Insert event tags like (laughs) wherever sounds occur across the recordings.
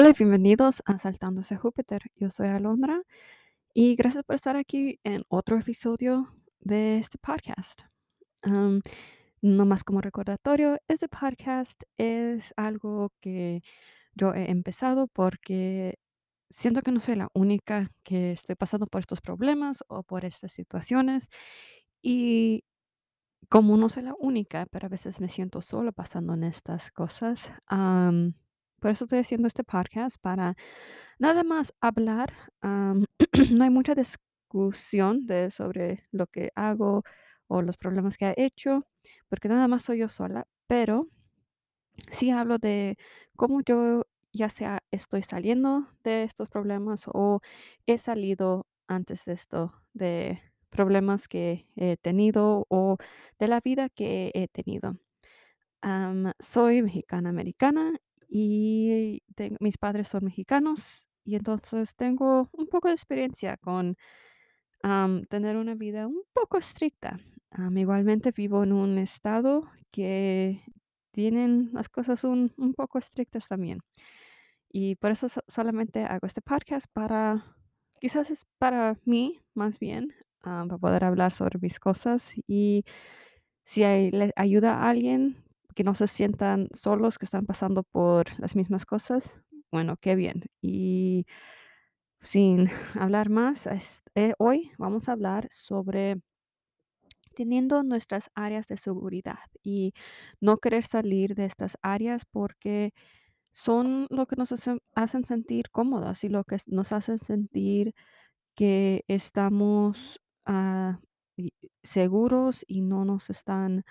Hola y bienvenidos a Saltándose Júpiter. Yo soy Alondra y gracias por estar aquí en otro episodio de este podcast. Um, no más como recordatorio, este podcast es algo que yo he empezado porque siento que no soy la única que estoy pasando por estos problemas o por estas situaciones y como no soy la única, pero a veces me siento solo pasando en estas cosas. Por eso estoy haciendo este podcast para nada más hablar. (clears throat) no hay mucha discusión de sobre lo que hago o los problemas que he hecho, porque nada más soy yo sola, pero sí hablo de cómo yo ya sea estoy saliendo de estos problemas o he salido antes de esto, de problemas que he tenido o de la vida que he tenido. Soy mexicana americana y ten- mis padres son mexicanos y entonces tengo un poco de experiencia con tener una vida un poco estricta. Igualmente vivo en un estado que tienen las cosas un, poco estrictas también. Y por eso so- solamente hago este podcast para, quizás es para mí más bien, para poder hablar sobre mis cosas y si le ayuda a alguien que no se sientan solos, que están pasando por las mismas cosas, bueno, qué bien. Y sin (laughs) hablar más, eh, hoy vamos a hablar sobre teniendo nuestras áreas de seguridad y no querer salir de estas áreas porque son lo que nos hacen, sentir cómodas y lo que nos hacen sentir que estamos ah, seguros y no nos están,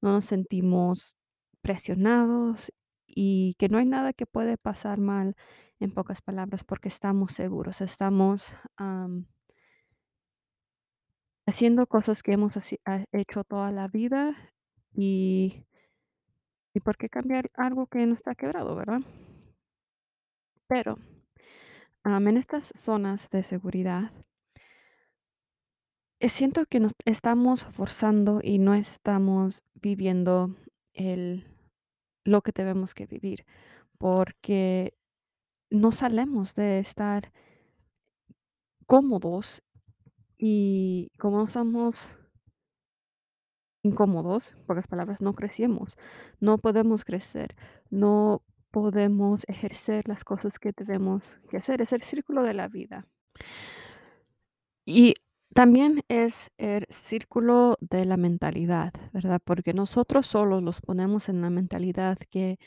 no nos sentimos presionados y que no hay nada que puede pasar mal en pocas palabras porque estamos seguros, estamos am, haciendo cosas que hemos hecho toda la vida y, y por qué cambiar algo que no está quebrado, ¿verdad? Pero en estas zonas de seguridad, eh, siento que nos estamos forzando y no estamos viviendo el, lo que tenemos que vivir, porque no salemos de estar cómodos y como estamos incómodos, pocas palabras, no crecemos, no podemos crecer, no podemos ejercer las cosas que tenemos que hacer. Es el círculo de la vida. Y también es el círculo de la mentalidad, ¿verdad? Porque nosotros solos los ponemos en la mentalidad que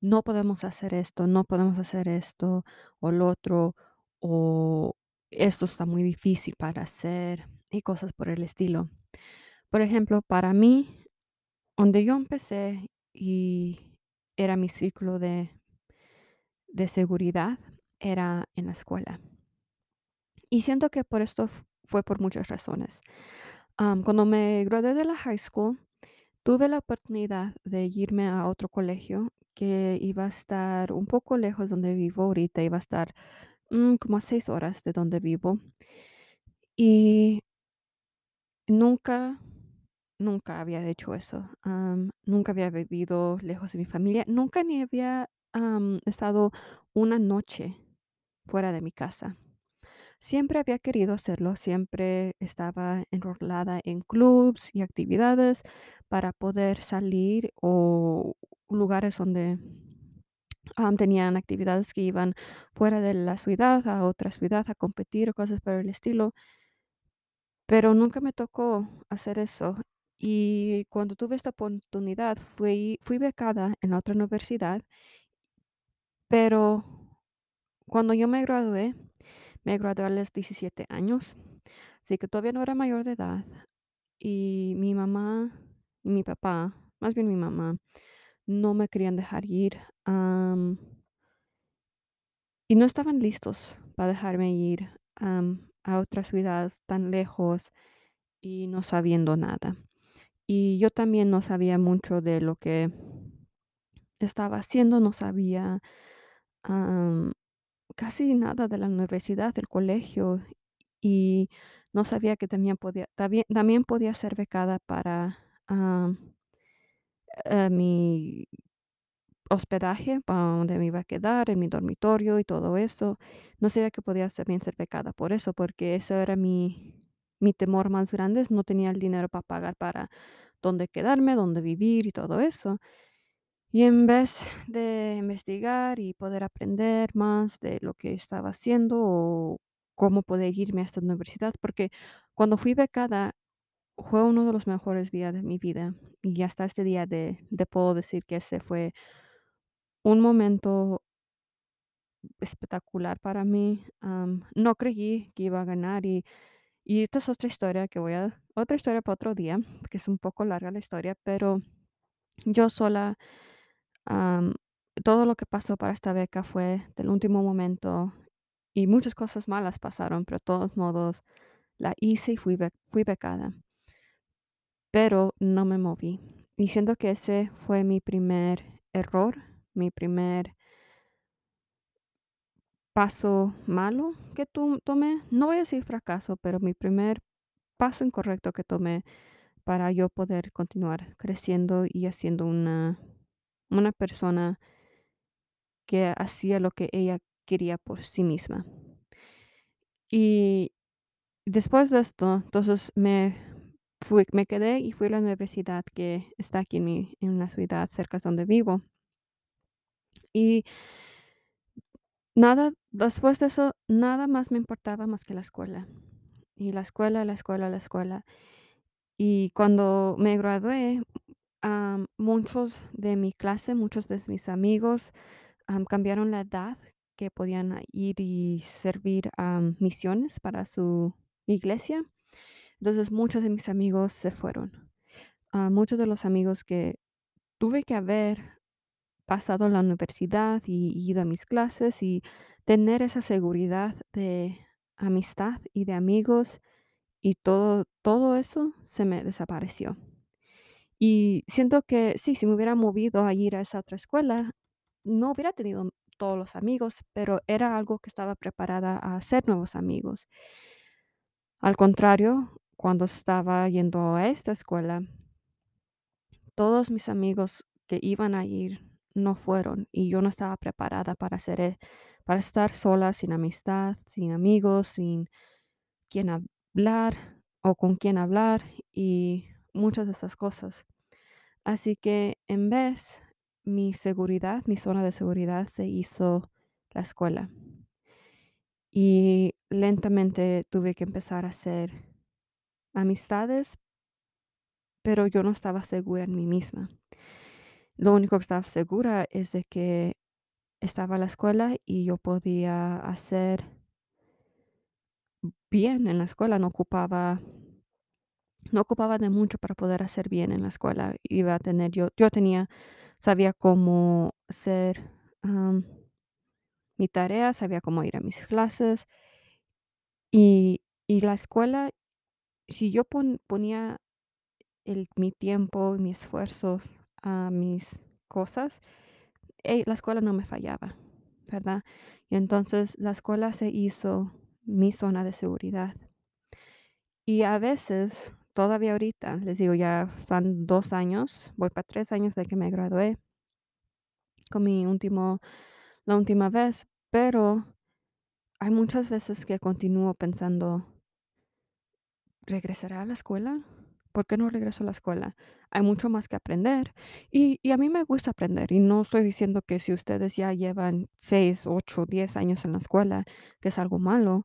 no podemos hacer esto, no podemos hacer esto o lo otro, o esto está muy difícil para hacer y cosas por el estilo. Por ejemplo, para mí, donde yo empecé y era mi círculo de, de seguridad, era en la escuela. Y siento que por esto fue por muchas razones. Am, cuando me gradué de la high school, tuve la oportunidad de irme a otro colegio que iba a estar un poco lejos donde vivo ahorita, iba a estar mm, como a seis horas de donde vivo. Y nunca, nunca había hecho eso. nunca había vivido lejos de mi familia, nunca ni había am, estado una noche fuera de mi casa. Siempre había querido hacerlo, siempre estaba enrolada en clubs y actividades para poder salir o lugares donde tenían actividades que iban fuera de la ciudad a otra ciudad a competir o cosas por el estilo, pero nunca me tocó hacer eso. Y cuando tuve esta oportunidad fui, fui becada en otra universidad, pero cuando yo me gradué, me gradué a los 17 años, así que todavía no era mayor de edad. Y mi mamá y mi papá, más bien mi mamá, no me querían dejar ir, y no estaban listos para dejarme ir, a otra ciudad tan lejos y no sabiendo nada. Y yo también no sabía mucho de lo que estaba haciendo, no sabía, am, casi nada de la universidad, del colegio, y no sabía que también podía también también podía ser becada para, eh, mi hospedaje para donde me iba a quedar, en mi dormitorio y todo eso. No sabía que podía también ser becada por eso, porque eso era mi mi temor más grande, no tenía el dinero para pagar para dónde quedarme, dónde vivir y todo eso. Y en vez de investigar y poder aprender más de lo que estaba haciendo o cómo poder irme a esta universidad, porque cuando fui becada fue uno de los mejores días de mi vida y hasta este día de, puedo decir que ese fue un momento espectacular para mí. Am, no creí que iba a ganar y, y esta es otra historia que voy a, otra historia para otro día, que es un poco larga la historia, pero yo sola Todo lo que pasó para esta beca fue del último momento y muchas cosas malas pasaron, pero de todos modos la hice y fui, fui becada, pero no me moví. Y siento que ese fue mi primer error, mi primer paso malo que tomé. No voy a decir fracaso, pero mi primer paso incorrecto que tomé para yo poder continuar creciendo y haciendo una, una persona que hacía lo que ella quería por sí misma. Y después de esto, entonces me fui me quedé y fui a la universidad que está aquí en mi la ciudad cerca de donde vivo. Y nada después de eso, nada más me importaba más que la escuela. Y la escuela, la escuela, la escuela. Y cuando me gradué, am, muchos de mi clase, muchos de mis amigos am, cambiaron la edad que podían ir y servir a misiones para su iglesia. Entonces muchos de mis amigos se fueron. Ah, muchos de los amigos que tuve que haber pasado la universidad y ido a mis clases y tener esa seguridad de amistad y de amigos y todo, todo eso se me desapareció. Y siento que sí, si me hubiera movido a ir a esa otra escuela, no hubiera tenido todos los amigos, pero era algo que estaba preparada a hacer nuevos amigos. Al contrario, cuando estaba yendo a esta escuela, todos mis amigos que iban a ir no fueron y yo no estaba preparada para hacer, e- para estar sola, sin amistad, sin amigos, sin quien hablar o con quien hablar y muchas de esas cosas. Así que en vez, mi seguridad, mi zona de seguridad se hizo la escuela. Y lentamente tuve que empezar a hacer amistades, pero yo no estaba segura en mí misma. Lo único que estaba segura es de que estaba la escuela y yo podía hacer bien en la escuela, no ocupaba no ocupaba de mucho para poder hacer bien en la escuela. Iba a tener yo yo tenía sabía cómo hacer, am, mi tarea, sabía cómo ir a mis clases y y la escuela, si yo pon ponía el mi tiempo, mi esfuerzo a mis cosas, eh, la escuela no me fallaba, ¿verdad? Y entonces la escuela se hizo mi zona de seguridad. Y a veces, todavía ahorita, les digo, ya van 2 años, voy para 3 años de que me gradué con mi último la última vez, pero hay muchas veces que continúo pensando, ¿regresaré a la escuela? ¿Por qué no regreso a la escuela? Hay mucho más que aprender y y a mí me gusta aprender, y no estoy diciendo que si ustedes ya llevan 6, 8, 10 años en la escuela, que es algo malo,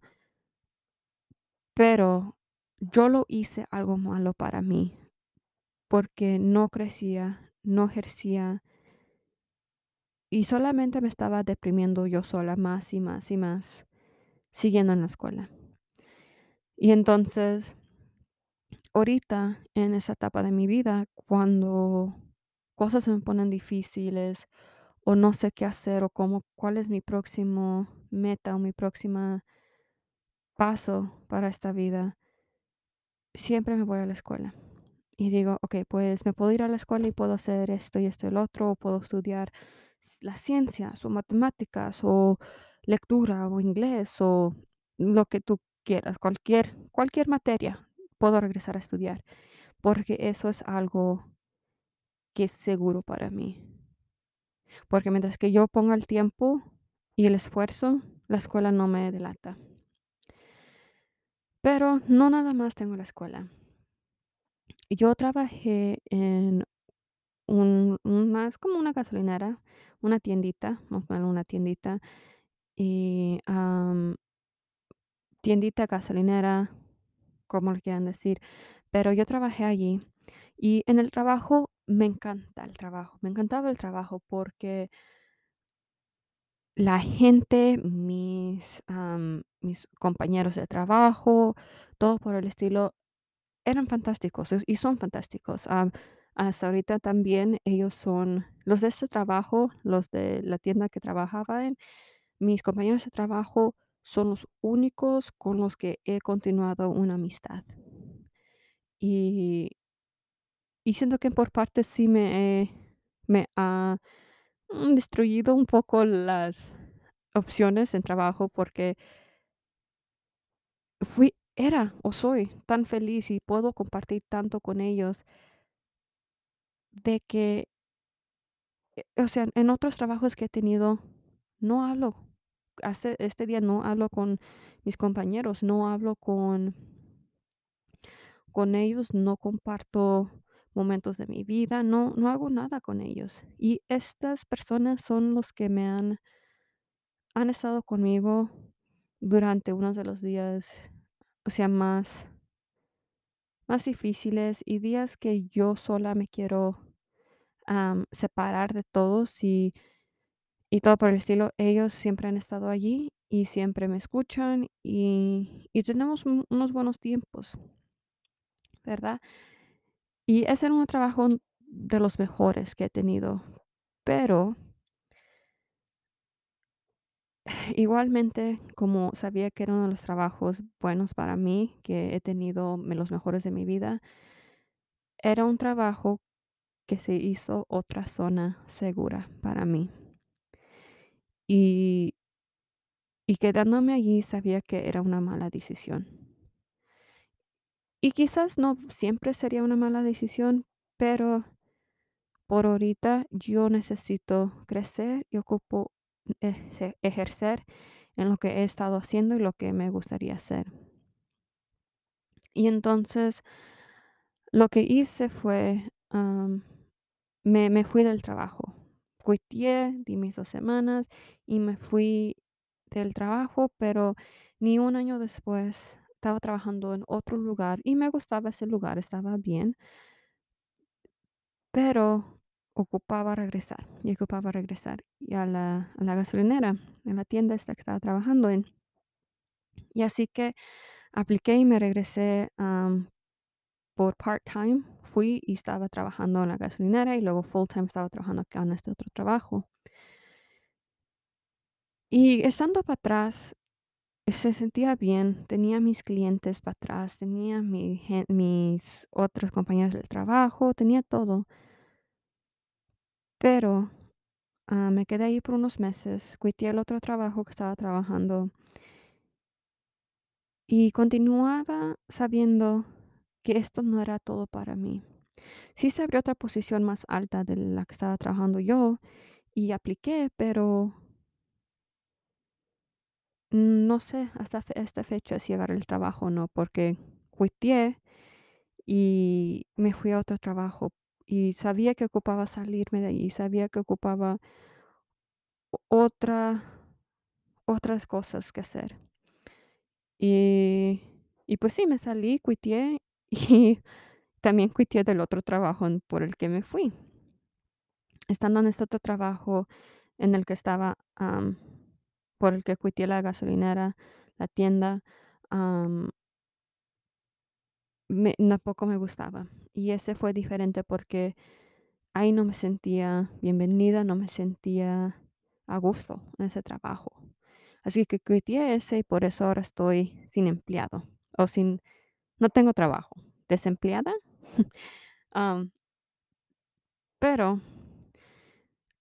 pero yo lo hice algo malo para mí, porque no crecía, no ejercía y solamente me estaba deprimiendo yo sola más y más y más siguiendo en la escuela. Y entonces, ahorita, en esa etapa de mi vida, cuando cosas se me ponen difíciles o no sé qué hacer o cómo, cuál es mi próximo meta o mi próxima paso para esta vida, siempre me voy a la escuela. Y digo, ok, pues me puedo ir a la escuela y puedo hacer esto y esto y el otro, o puedo estudiar las ciencias o matemáticas o lectura o inglés o lo que tú quieras, cualquier, cualquier materia, puedo regresar a estudiar, porque eso es algo que es seguro para mí. porque mientras que yo ponga el tiempo y el esfuerzo, la escuela no me delata. Pero no nada más tengo la escuela. Yo trabajé en un una es como una gasolinera, una tiendita, vamos a una tiendita, y, am, tiendita, gasolinera, como le quieran decir, pero yo trabajé allí, y en el trabajo me encanta el trabajo, me encantaba el trabajo porque la gente, mis, mis compañeros de trabajo, todo por el estilo, eran fantásticos y son fantásticos. Hasta ahorita también ellos son los de este trabajo, los de la tienda que trabajaba en, mis compañeros de trabajo son los únicos con los que he continuado una amistad. Y, y siento que por parte sí me, me ha mm, destruido un poco las opciones en trabajo porque fui, era o soy tan feliz y puedo compartir tanto con ellos de que Eh, o sea, en otros trabajos que he tenido, no hablo. Hace este día no hablo con mis compañeros, no hablo con con ellos, no comparto momentos de mi vida, no no hago nada con ellos. Y estas personas son los que me han han estado conmigo durante unos de los días, o sea, más más difíciles y días que yo sola me quiero, separar de todos y Y todo por el estilo, ellos siempre han estado allí y siempre me escuchan y y tenemos un unos buenos tiempos, ¿verdad? Y ese era un trabajo de los mejores que he tenido, pero (sighs) igualmente, como sabía que era uno de los trabajos buenos para mí, que he tenido los mejores de mi vida, era un trabajo que se hizo otra zona segura para mí. Y y quedándome allí sabía que era una mala decisión. Y quizás no siempre sería una mala decisión, pero por ahorita yo necesito crecer y ocupo eje- ejercer en lo que he estado haciendo y lo que me gustaría hacer. Y entonces lo que hice fue, me, me fui del trabajo. Quitié, di mis dos semanas y me fui del trabajo, pero ni un año después estaba trabajando en otro lugar y me gustaba ese lugar, estaba bien Pero ocupaba regresar, y ocupaba regresar, y a la gasolinera, en la tienda esta que estaba trabajando en. Y así que apliqué y me regresé, am, por part-time. Fui y estaba trabajando en la gasolinera, y luego full-time estaba trabajando acá en este otro trabajo. Y estando para atrás, se sentía bien, tenía mis clientes para atrás, tenía mi mis otros compañeros del trabajo, tenía todo, pero Ah, me quedé ahí por unos meses, quité el otro trabajo que estaba trabajando y continuaba sabiendo que esto no era todo para mí. Sí se abrió otra posición más alta de la que estaba trabajando yo y apliqué, pero no sé hasta esta fecha si agarré el trabajo o no, porque quité y me fui a otro trabajo y sabía que ocupaba salirme de ahí, sabía que ocupaba otra, otras cosas que hacer. Y y pues sí, me salí, quité (laughs) y también quité del otro trabajo por el que me fui. Estando en este otro trabajo en el que estaba, por el que quité la gasolinera, la tienda, me tampoco me gustaba. Y ese fue diferente porque ahí no me sentía bienvenida, no me sentía a gusto en ese trabajo. Así que quité ese y por eso ahora estoy sin empleado o sin No tengo trabajo, desempleada, (laughs) pero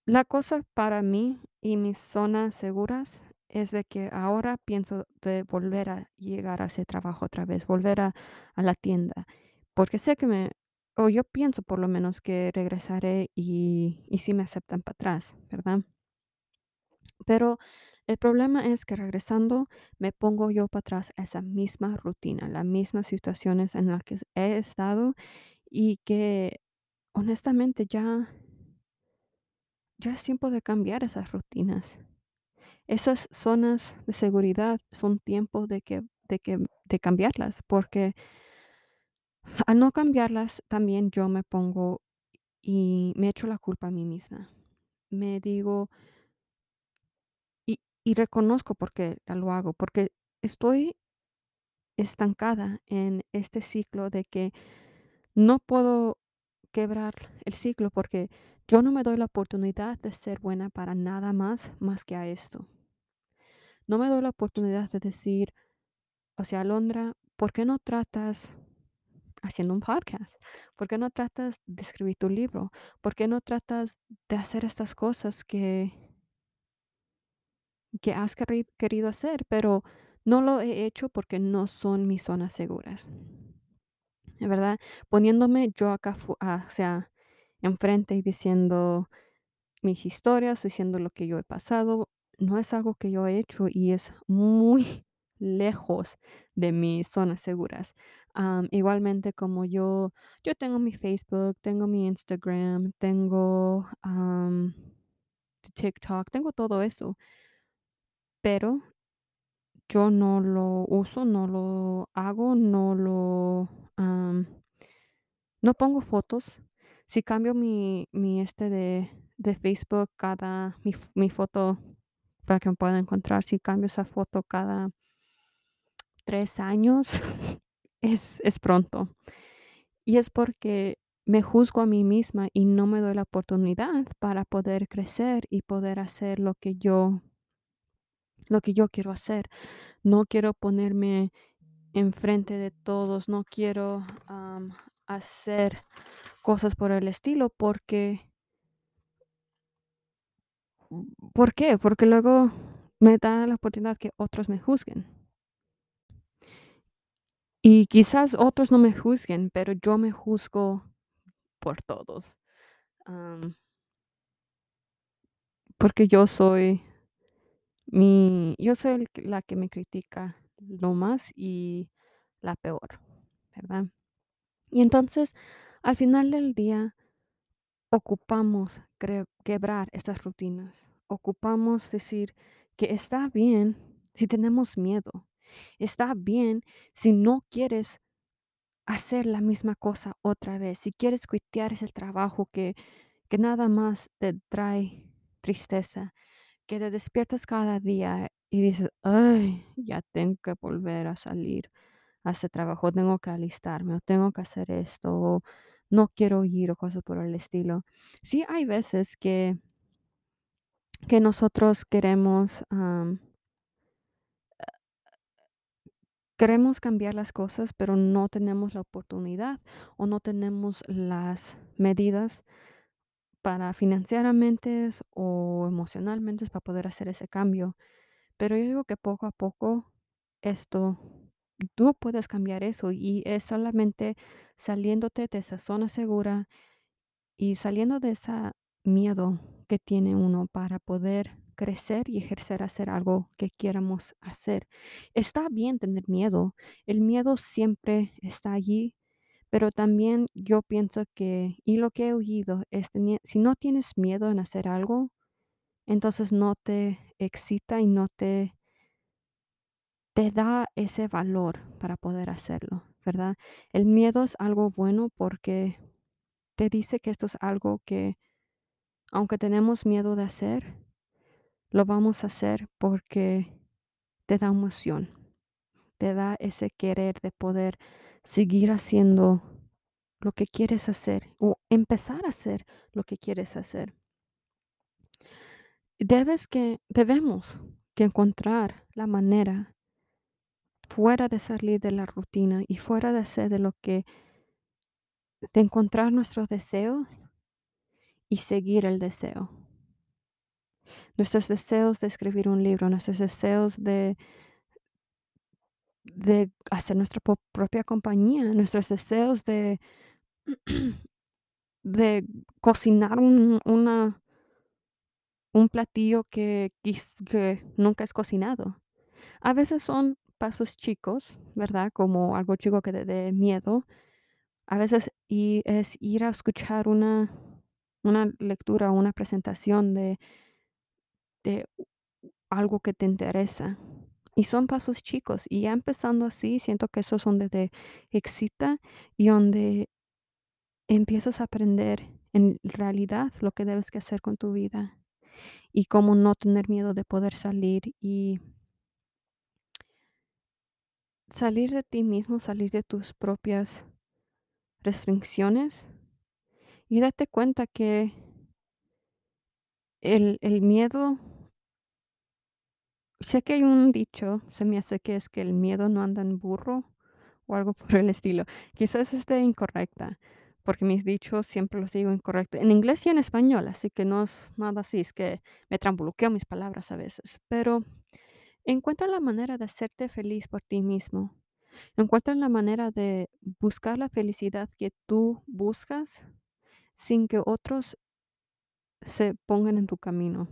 la cosa para mí y mis zonas seguras es de que ahora pienso de volver a llegar a ese trabajo otra vez, volver a a la tienda, porque sé que me o yo pienso por lo menos que regresaré y y sí me aceptan para atrás, ¿verdad? Pero el problema es que regresando me pongo yo para atrás esa misma rutina, las mismas situaciones en las que he estado y que honestamente ya ya es tiempo de cambiar esas rutinas. Esas zonas de seguridad son tiempo de que de que de cambiarlas, porque al no cambiarlas, también yo me pongo y me echo la culpa a mí misma. Me digo y y reconozco por qué lo hago, porque estoy estancada en este ciclo de que no puedo quebrar el ciclo, porque yo no me doy la oportunidad de ser buena para nada más, más que a esto. No me doy la oportunidad de decir, o sea, Alondra, ¿por qué no tratas haciendo un podcast? ¿Por qué no tratas de escribir tu libro? ¿Por qué no tratas de hacer estas cosas que que has querido hacer, pero no lo he hecho porque no son mis zonas seguras, ¿verdad? Poniéndome yo acá, ah, o sea, enfrente y diciendo mis historias, diciendo lo que yo he pasado, no es algo que yo he hecho y es muy (laughs) lejos de mis zonas seguras. Igualmente como yo, yo tengo mi Facebook, tengo mi Instagram, tengo TikTok, tengo todo eso, pero Yo no lo uso, no lo hago, no lo, no pongo fotos. Si cambio mi mi, este, de de Facebook cada mi mi foto para que me puedan encontrar, si cambio esa foto cada 3 años, (laughs) es es pronto. Y es porque me juzgo a mí misma y no me doy la oportunidad para poder crecer y poder hacer lo que yo lo que yo quiero hacer. No quiero ponerme enfrente de todos, no quiero, am, hacer cosas por el estilo, porque, ¿por qué? Porque luego me da la oportunidad que otros me juzguen. Y quizás otros no me juzguen, pero yo me juzgo por todos, porque yo soy mi yo soy la que me critica lo más y la peor, ¿verdad? Y entonces, al final del día ocupamos quebrar estas rutinas. Ocupamos decir que está bien si tenemos miedo. Está bien si no quieres hacer la misma cosa otra vez. Si quieres cuitear ese trabajo que, que nada más te trae tristeza, que te despiertas cada día y dices, ay, ya tengo que volver a salir a ese trabajo, tengo que alistarme o tengo que hacer esto no quiero ir o cosas por el estilo. Sí hay veces que, que nosotros queremos, queremos cambiar las cosas, pero no tenemos la oportunidad o no tenemos las medidas para financieramente o emocionalmente para poder hacer ese cambio. Pero yo digo que poco a poco esto, tú puedes cambiar eso y es solamente saliéndote de esa zona segura y saliendo de ese miedo que tiene uno para poder crecer y ejercer hacer algo que quieramos hacer. Está bien tener miedo, el miedo siempre está allí, pero también yo pienso que, y lo que he oído es, si no tienes miedo en hacer algo, entonces no te excita y no te te da ese valor para poder hacerlo, ¿verdad? El miedo es algo bueno porque te dice que esto es algo que, aunque tenemos miedo de hacer, lo vamos a hacer porque te da emoción, te da ese querer de poder seguir haciendo lo que quieres hacer o empezar a hacer lo que quieres hacer. Debes que, debemos que encontrar la manera fuera de salir de la rutina y fuera de hacer de lo que de encontrar nuestros deseos y seguir el deseo. Nuestros deseos de escribir un libro, nuestros deseos de, de hacer nuestra propia compañía, nuestros deseos de de cocinar un una un platillo que que nunca has cocinado. A veces son pasos chicos, ¿verdad? Como algo chico que te dé miedo. A veces y es ir a escuchar una una lectura una presentación de de algo que te interesa. Y son pasos chicos, y ya empezando así, siento que esos son donde te excita y donde empiezas a aprender en realidad lo que debes que hacer con tu vida, y cómo no tener miedo de poder salir y salir de ti mismo, salir de tus propias restricciones y darte cuenta que el el miedo sé que hay un dicho, se me hace que es que el miedo no anda en burro o algo (laughs) por el estilo. Quizás esté incorrecta, porque mis dichos siempre los digo incorrecto en inglés y en español, así que no es nada así, es que me trambuqueo mis palabras a veces, pero encuentra la manera de hacerte feliz por ti mismo. Encuentra la manera de buscar la felicidad que tú buscas sin que otros se pongan en tu camino.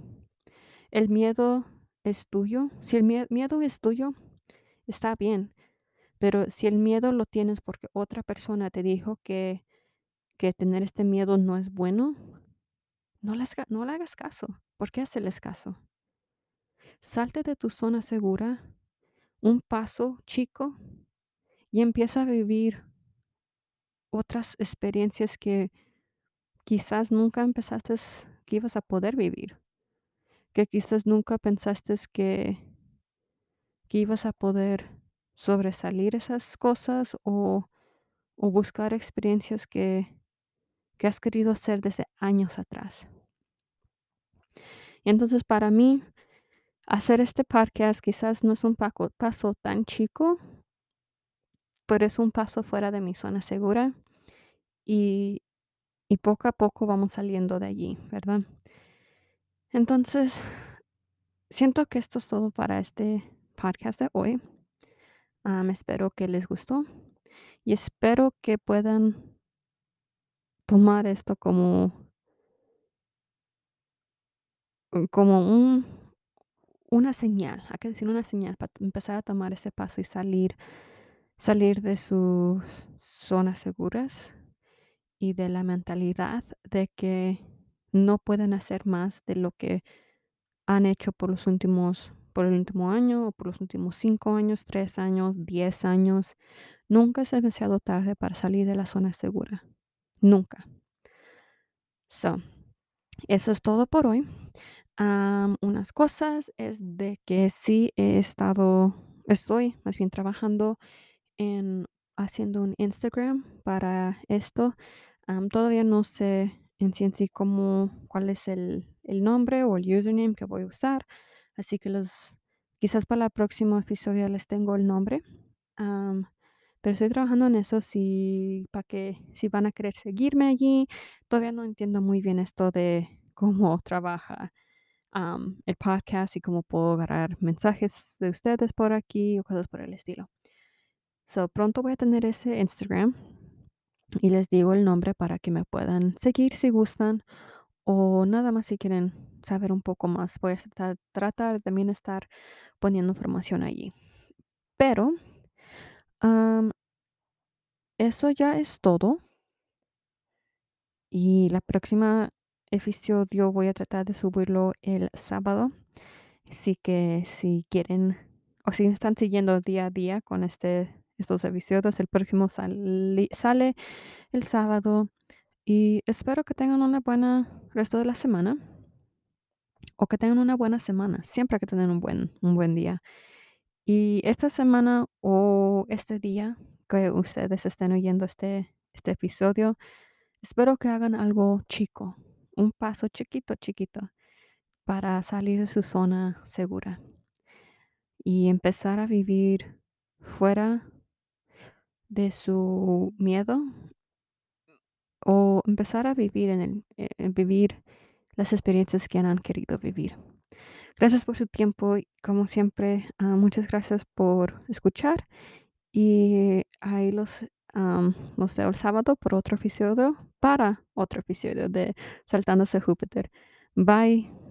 El miedo es tuyo. Si el mie miedo es tuyo, está bien, pero si el miedo lo tienes porque otra persona te dijo que que tener este miedo no es bueno, no les no le hagas caso. ¿Por qué hacerles caso? Salte de tu zona segura, un paso chico, y empieza a vivir otras experiencias que quizás nunca empezaste que ibas a poder vivir, que quizás nunca pensaste que que ibas a poder sobresalir esas cosas o o buscar experiencias que que has querido hacer desde años atrás. Y entonces, para mí, hacer este podcast quizás no es un paso tan chico pero es un paso fuera de mi zona segura, y y poco a poco vamos saliendo de allí, ¿verdad? Entonces, siento que esto es todo para este podcast de hoy. Am, espero que les gustó, y espero que puedan tomar esto como como un una señal, hay que decir una señal para empezar a tomar ese paso y salir salir de sus zonas seguras y de la mentalidad de que no pueden hacer más de lo que han hecho por los últimos por el último año, o por los últimos 5 años, 3 años, 10 años. Nunca es demasiado tarde para salir de la zona segura, nunca. So, eso es todo por hoy. Am, unas cosas es de que sí he estado estoy más bien trabajando en haciendo un Instagram para esto. Todavía no sé en sí en sí cómo cuál es el el nombre o el username que voy a usar, así que los quizás para el próximo episodio les tengo el nombre. Pero estoy trabajando en eso, si para que si van a querer seguirme allí. Todavía no entiendo muy bien esto de cómo trabaja, el podcast y cómo puedo agarrar mensajes de ustedes por aquí o cosas por el estilo. So, pronto voy a tener ese Instagram, y les digo el nombre para que me puedan seguir si gustan, o nada más si quieren saber un poco más. Voy a tratar tratar también estar poniendo información allí. Pero, eso ya es todo. Y la próxima episodio voy a tratar de subirlo el sábado. Así que si quieren o si están siguiendo día a día con este estos episodios, el próximo sali sale el sábado, y espero que tengan una buena resto de la semana o que tengan una buena semana. Siempre que tener un buen un buen día. Y esta semana o este día que ustedes estén oyendo este este episodio, espero que hagan algo chico, un paso chiquito, chiquito, para salir de su zona segura y empezar a vivir fuera de su miedo o empezar a vivir en el eh, vivir las experiencias que han querido vivir. Gracias por su tiempo y, como siempre, ah, muchas gracias por escuchar, y ahí los am, los veo el sábado por otro episodio, para otro episodio de Saltándose Júpiter. Bye.